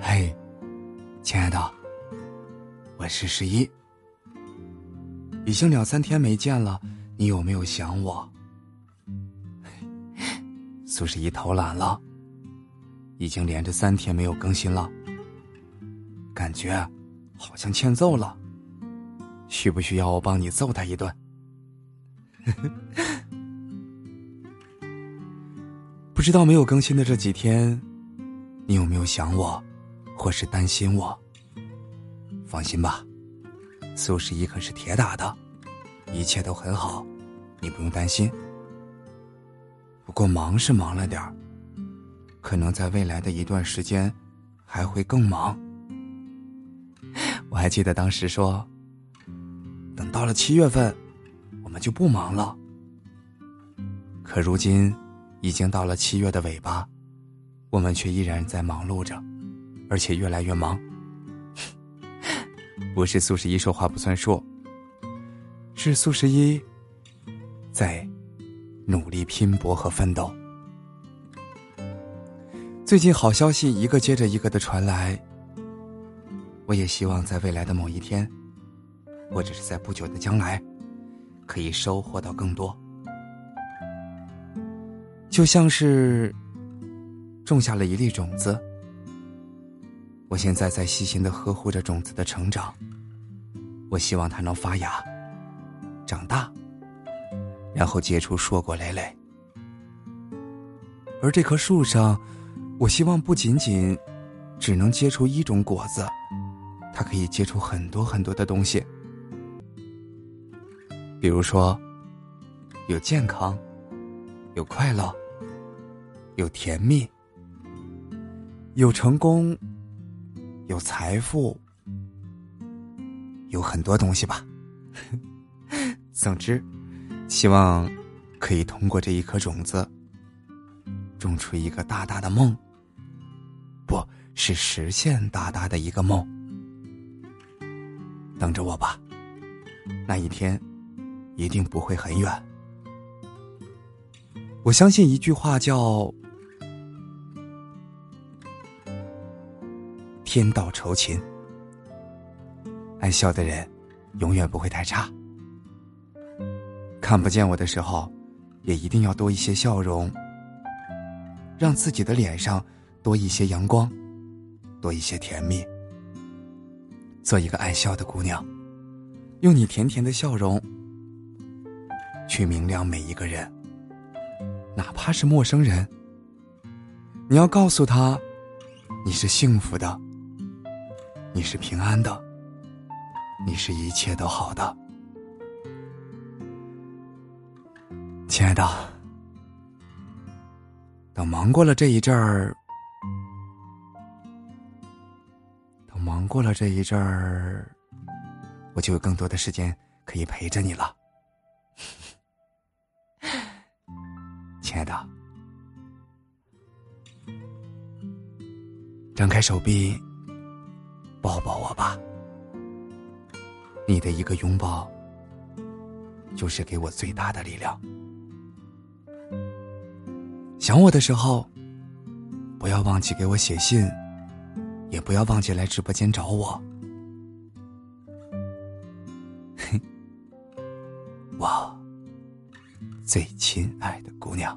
嘿，亲爱的，我是十一，已经两三天没见了，你有没有想我？苏十一偷懒了，已经连着三天没有更新了，感觉好像欠揍了，需不需要我帮你揍他一顿？不知道没有更新的这几天，你有没有想我，或是担心我？放心吧，苏十一可是铁打的，一切都很好，你不用担心。不过忙是忙了点儿，可能在未来的一段时间还会更忙。我还记得当时说，等到了七月份。我们就不忙了。可如今，已经到了七月的尾巴，我们却依然在忙碌着，而且越来越忙。不是苏十一说话不算数，是苏十一在努力拼搏和奋斗。最近好消息一个接着一个的传来，我也希望在未来的某一天，或者是在不久的将来。可以收获到更多，就像是种下了一粒种子。我现在在细心的呵护着种子的成长，我希望它能发芽、长大，然后结出硕果累累。而这棵树上，我希望不仅仅只能结出一种果子，它可以结出很多很多的东西。比如说，有健康，有快乐，有甜蜜，有成功，有财富，有很多东西吧。总之，希望可以通过这一颗种子，种出一个大大的梦，不是实现大大的一个梦。等着我吧，那一天。一定不会很远。我相信一句话叫“天道酬勤”，爱笑的人永远不会太差。看不见我的时候，也一定要多一些笑容，让自己的脸上多一些阳光，多一些甜蜜。做一个爱笑的姑娘，用你甜甜的笑容。去明亮每一个人，哪怕是陌生人。你要告诉他，你是幸福的，你是平安的，你是一切都好的，亲爱的。等忙过了这一阵儿，等忙过了这一阵儿，我就有更多的时间可以陪着你了。亲爱的，张开手臂，抱抱我吧。你的一个拥抱，就是给我最大的力量。想我的时候，不要忘记给我写信，也不要忘记来直播间找我。嘿我最亲爱的姑娘。